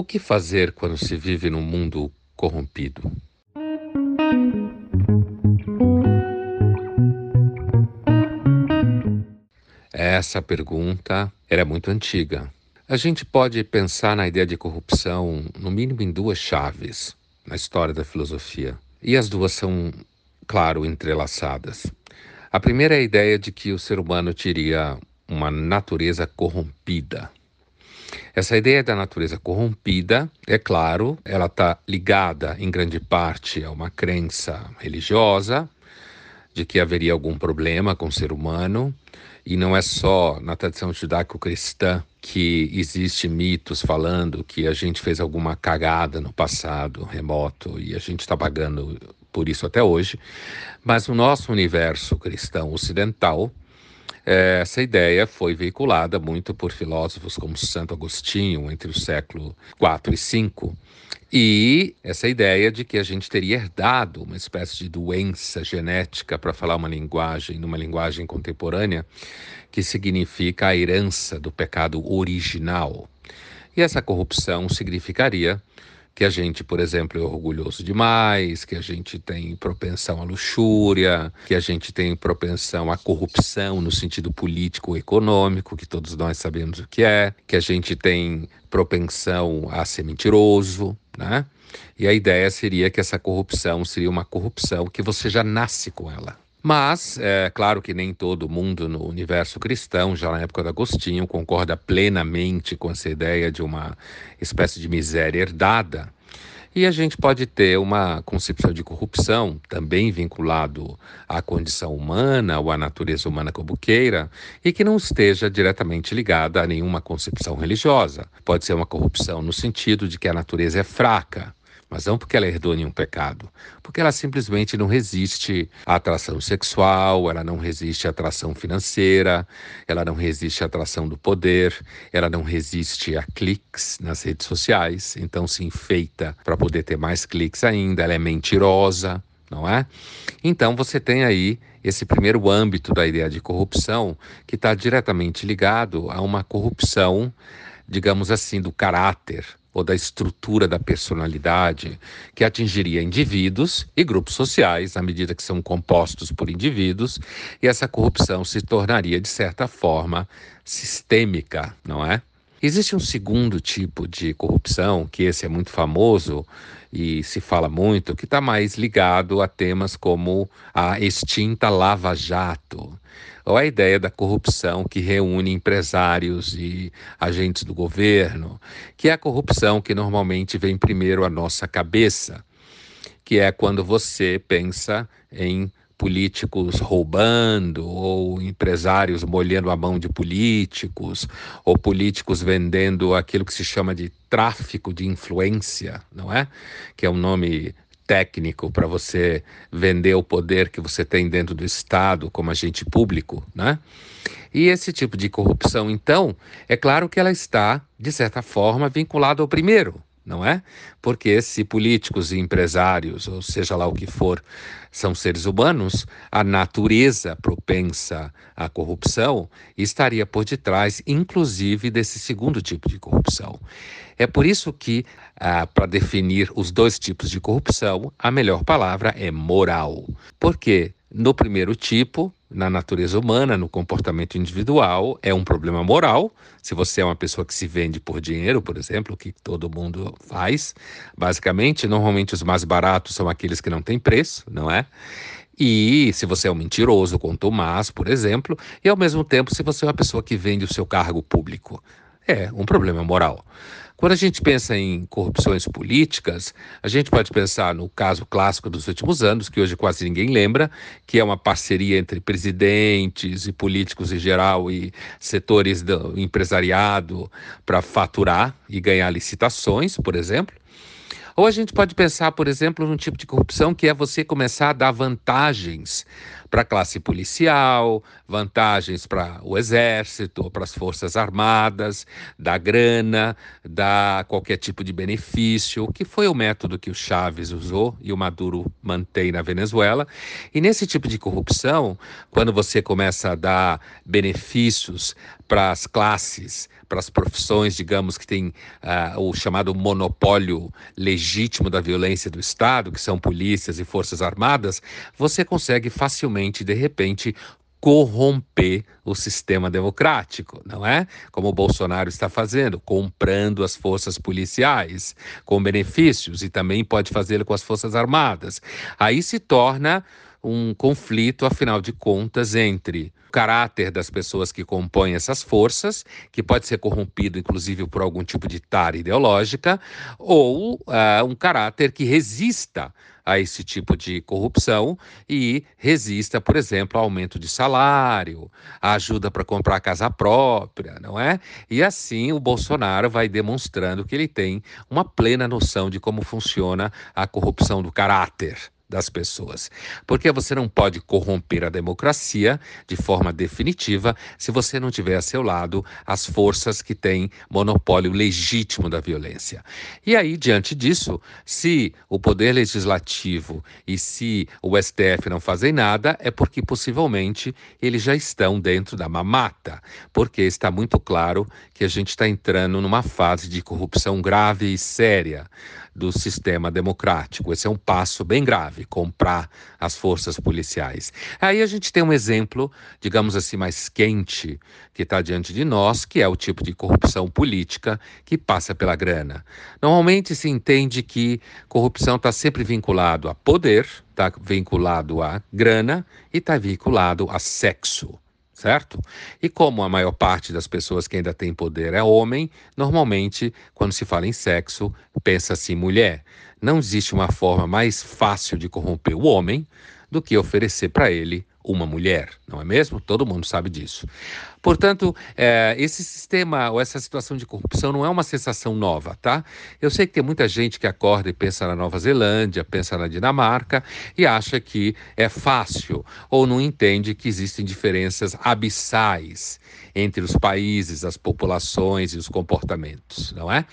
O que fazer quando se vive num mundo corrompido? Essa pergunta era muito antiga. A gente pode pensar na ideia de corrupção, no mínimo, em duas chaves na história da filosofia. E as duas são, claro, entrelaçadas. A primeira é a ideia de que o ser humano teria uma natureza corrompida. Essa ideia da natureza corrompida, é claro, ela está ligada em grande parte a uma crença religiosa de que haveria algum problema com o ser humano, e não é só na tradição judaico-cristã que existe mitos falando que a gente fez alguma cagada no passado remoto e a gente está pagando por isso até hoje, mas no nosso universo cristão ocidental, essa ideia foi veiculada muito por filósofos como Santo Agostinho entre o século IV e V. E essa ideia de que a gente teria herdado uma espécie de doença genética, para falar uma linguagem, numa linguagem contemporânea, que significa a herança do pecado original. E essa corrupção significaria que a gente, por exemplo, é orgulhoso demais, que a gente tem propensão à luxúria, que a gente tem propensão à corrupção no sentido político ou econômico, que todos nós sabemos o que é, que a gente tem propensão a ser mentiroso, né? E a ideia seria que essa corrupção seria uma corrupção que você já nasce com ela. Mas, é claro que nem todo mundo no universo cristão, já na época de Agostinho, concorda plenamente com essa ideia de uma espécie de miséria herdada. E a gente pode ter uma concepção de corrupção, também vinculado à condição humana ou à natureza humana como queira, e que não esteja diretamente ligada a nenhuma concepção religiosa. Pode ser uma corrupção no sentido de que a natureza é fraca, mas não porque ela herdou nenhum pecado, porque ela simplesmente não resiste à atração sexual, ela não resiste à atração financeira, ela não resiste à atração do poder, ela não resiste a cliques nas redes sociais, então se enfeita para poder ter mais cliques ainda, ela é mentirosa, não é? Então você tem aí esse primeiro âmbito da ideia de corrupção que está diretamente ligado a uma corrupção, digamos assim, do caráter ou da estrutura da personalidade que atingiria indivíduos e grupos sociais à medida que são compostos por indivíduos, e essa corrupção se tornaria de certa forma sistêmica, não é? Existe um segundo tipo de corrupção, que esse é muito famoso e se fala muito, que está mais ligado a temas como a extinta Lava Jato, ou a ideia da corrupção que reúne empresários e agentes do governo, que é a corrupção que normalmente vem primeiro à nossa cabeça, que é quando você pensa em políticos roubando, ou empresários molhando a mão de políticos, ou políticos vendendo aquilo que se chama de tráfico de influência, não é? Que é um nome técnico para você vender o poder que você tem dentro do Estado como agente público, né? E esse tipo de corrupção, então, é claro que ela está, de certa forma, vinculada ao primeiro, não é? Porque se políticos e empresários, ou seja lá o que for, são seres humanos, a natureza propensa à corrupção estaria por detrás, inclusive, desse segundo tipo de corrupção. É por isso que, ah, para definir os dois tipos de corrupção, a melhor palavra é moral. Porque no primeiro tipo, na natureza humana, no comportamento individual, é um problema moral. Se você é uma pessoa que se vende por dinheiro, por exemplo, o que todo mundo faz, basicamente, normalmente os mais baratos são aqueles que não têm preço, não é? E se você é um mentiroso, contumaz, por exemplo, e ao mesmo tempo se você é uma pessoa que vende o seu cargo público, é um problema moral. Quando a gente pensa em corrupções políticas, a gente pode pensar no caso clássico dos últimos anos, que hoje quase ninguém lembra, que é uma parceria entre presidentes e políticos em geral e setores do empresariado para faturar e ganhar licitações, por exemplo. Ou a gente pode pensar, por exemplo, num tipo de corrupção que é você começar a dar vantagens para a classe policial, vantagens para o exército, para as forças armadas, dar grana, dar qualquer tipo de benefício, que foi o método que o Chaves usou e o Maduro mantém na Venezuela. E nesse tipo de corrupção, quando você começa a dar benefícios para as classes, para as profissões, digamos, que têm uh, o chamado monopólio legítimo da violência do Estado, que são polícias e forças armadas, você consegue facilmente, de repente, corromper o sistema democrático, não é? Como o Bolsonaro está fazendo, comprando as forças policiais com benefícios e também pode fazê-lo com as forças armadas. Aí se torna um conflito, afinal de contas, entre o caráter das pessoas que compõem essas forças, que pode ser corrompido, inclusive, por algum tipo de tara ideológica, ou uh, um caráter que resista a esse tipo de corrupção e resista, por exemplo, ao aumento de salário, a ajuda para comprar casa própria, não é? E assim o Bolsonaro vai demonstrando que ele tem uma plena noção de como funciona a corrupção do caráter das pessoas. Porque você não pode corromper a democracia de forma definitiva se você não tiver a seu lado as forças que têm monopólio legítimo da violência. E aí, diante disso, se o poder legislativo e se o STF não fazem nada, é porque possivelmente eles já estão dentro da mamata, porque está muito claro que a gente está entrando numa fase de corrupção grave e séria do sistema democrático. Esse é um passo bem grave, comprar as forças policiais. Aí a gente tem um exemplo, digamos assim, mais quente que está diante de nós, que é o tipo de corrupção política que passa pela grana. Normalmente se entende que corrupção está sempre vinculado a poder, está vinculado a grana e está vinculado a sexo certo? E como a maior parte das pessoas que ainda tem poder é homem, normalmente, quando se fala em sexo, pensa-se em mulher. Não existe uma forma mais fácil de corromper o homem do que oferecer para ele uma mulher, não é mesmo? Todo mundo sabe disso. Portanto, é, esse sistema ou essa situação de corrupção não é uma sensação nova, tá? Eu sei que tem muita gente que acorda e pensa na Nova Zelândia, pensa na Dinamarca e acha que é fácil ou não entende que existem diferenças abissais entre os países, as populações e os comportamentos, não é?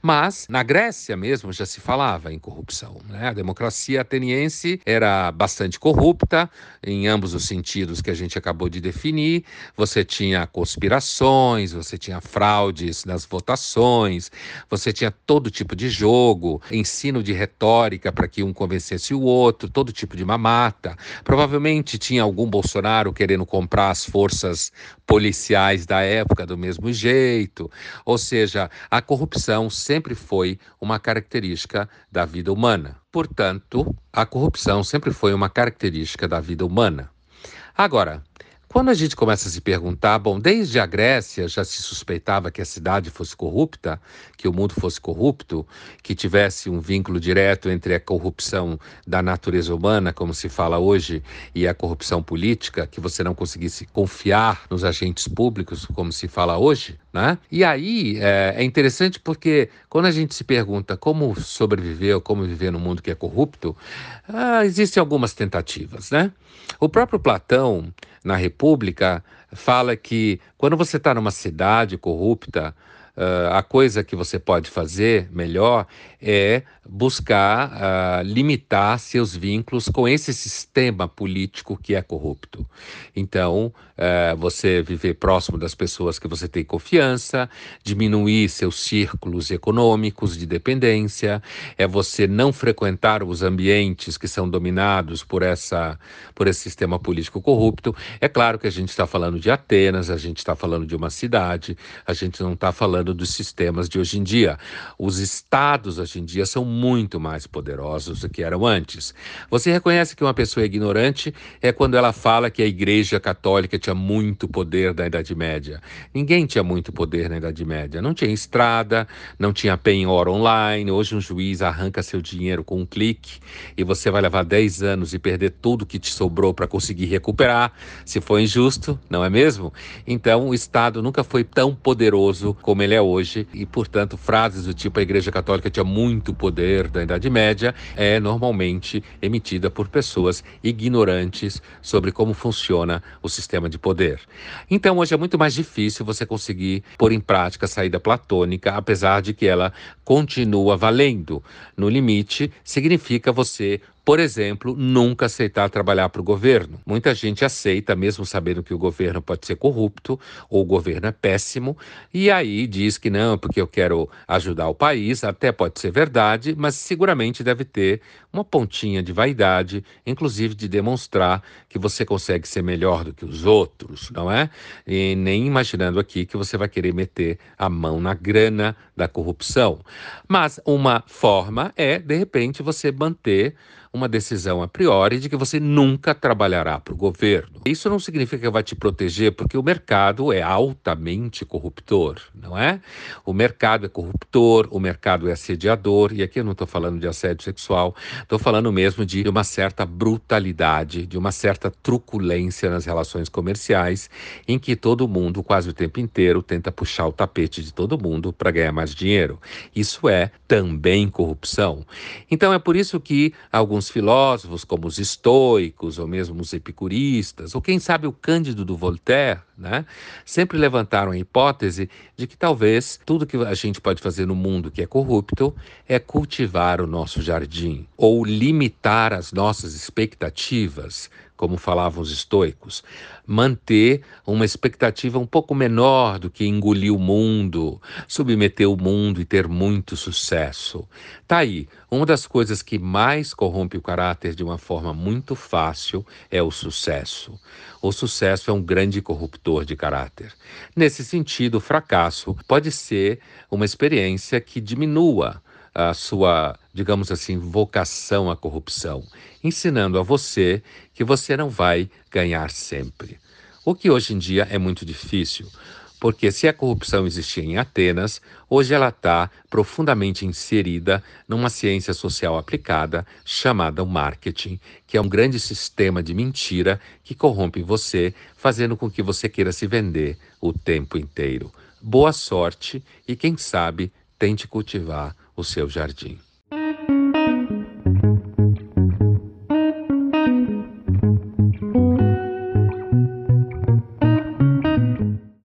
Mas na Grécia mesmo já se falava em corrupção. Né? A democracia ateniense era bastante corrupta em ambos os sentidos que a gente acabou de definir. Você tinha conspirações, você tinha fraudes nas votações, você tinha todo tipo de jogo, ensino de retórica para que um convencesse o outro, todo tipo de mamata. Provavelmente tinha algum Bolsonaro querendo comprar as forças policiais da época do mesmo jeito. Ou seja, a corrupção sempre foi uma característica da vida humana. Portanto, a corrupção sempre foi uma característica da vida humana. Agora, quando a gente começa a se perguntar, bom, desde a Grécia já se suspeitava que a cidade fosse corrupta, que o mundo fosse corrupto, que tivesse um vínculo direto entre a corrupção da natureza humana, como se fala hoje, e a corrupção política, que você não conseguisse confiar nos agentes públicos, como se fala hoje, né? E aí é, é interessante porque quando a gente se pergunta como sobreviver ou como viver num mundo que é corrupto, ah, existem algumas tentativas, né? O próprio Platão na República fala que quando você está numa cidade corrupta, uh, a coisa que você pode fazer melhor é buscar uh, limitar seus vínculos com esse sistema político que é corrupto. Então, uh, você viver próximo das pessoas que você tem confiança, diminuir seus círculos econômicos de dependência, é você não frequentar os ambientes que são dominados por, essa, por esse sistema político corrupto. É claro que a gente está falando de Atenas, a gente está falando de uma cidade, a gente não está falando dos sistemas de hoje em dia. Os estados hoje em dia são muito mais poderosos do que eram antes. Você reconhece que uma pessoa é ignorante é quando ela fala que a Igreja Católica tinha muito poder na Idade Média. Ninguém tinha muito poder na Idade Média. Não tinha estrada, não tinha penhor online. Hoje um juiz arranca seu dinheiro com um clique e você vai levar 10 anos e perder tudo que te sobrou para conseguir recuperar, se for injusto, não é mesmo? Então o Estado nunca foi tão poderoso como ele é hoje e, portanto, frases do tipo a Igreja Católica tinha muito poder poder da Idade Média é normalmente emitida por pessoas ignorantes sobre como funciona o sistema de poder. Então, hoje é muito mais difícil você conseguir pôr em prática a saída platônica, apesar de que ela continua valendo. No limite, significa você Por exemplo, nunca aceitar trabalhar para o governo. Muita gente aceita, mesmo sabendo que o governo pode ser corrupto ou o governo é péssimo, e aí diz que não, porque eu quero ajudar o país. Até pode ser verdade, mas seguramente deve ter uma pontinha de vaidade, inclusive de demonstrar que você consegue ser melhor do que os outros, não é? E nem imaginando aqui que você vai querer meter a mão na grana da corrupção. Mas uma forma é, de repente, você manter uma decisão a priori de que você nunca trabalhará para o governo. Isso não significa que vai te proteger, porque o mercado é altamente corruptor, não é? O mercado é corruptor, o mercado é assediador, e aqui eu não estou falando de assédio sexual, estou falando mesmo de uma certa brutalidade, de uma certa truculência nas relações comerciais, em que todo mundo, quase o tempo inteiro, tenta puxar o tapete de todo mundo para ganhar mais dinheiro. Isso é também corrupção. Então é por isso que alguns alguns filósofos, como os estoicos, ou mesmo os epicuristas, ou quem sabe o Cândido do Voltaire, né, sempre levantaram a hipótese de que talvez tudo que a gente pode fazer no mundo que é corrupto é cultivar o nosso jardim, ou limitar as nossas expectativas como falavam os estoicos, manter uma expectativa um pouco menor do que engolir o mundo, submeter o mundo e ter muito sucesso. Tá aí, uma das coisas que mais corrompe o caráter de uma forma muito fácil é o sucesso. O sucesso é um grande corruptor de caráter. Nesse sentido, o fracasso pode ser uma experiência que diminua a sua, digamos assim, vocação à corrupção, ensinando a você que você não vai ganhar sempre. O que hoje em dia é muito difícil, porque se a corrupção existia em Atenas, hoje ela está profundamente inserida numa ciência social aplicada chamada marketing, que é um grande sistema de mentira que corrompe você, fazendo com que você queira se vender o tempo inteiro. Boa sorte e, quem sabe, tente cultivar o seu jardim.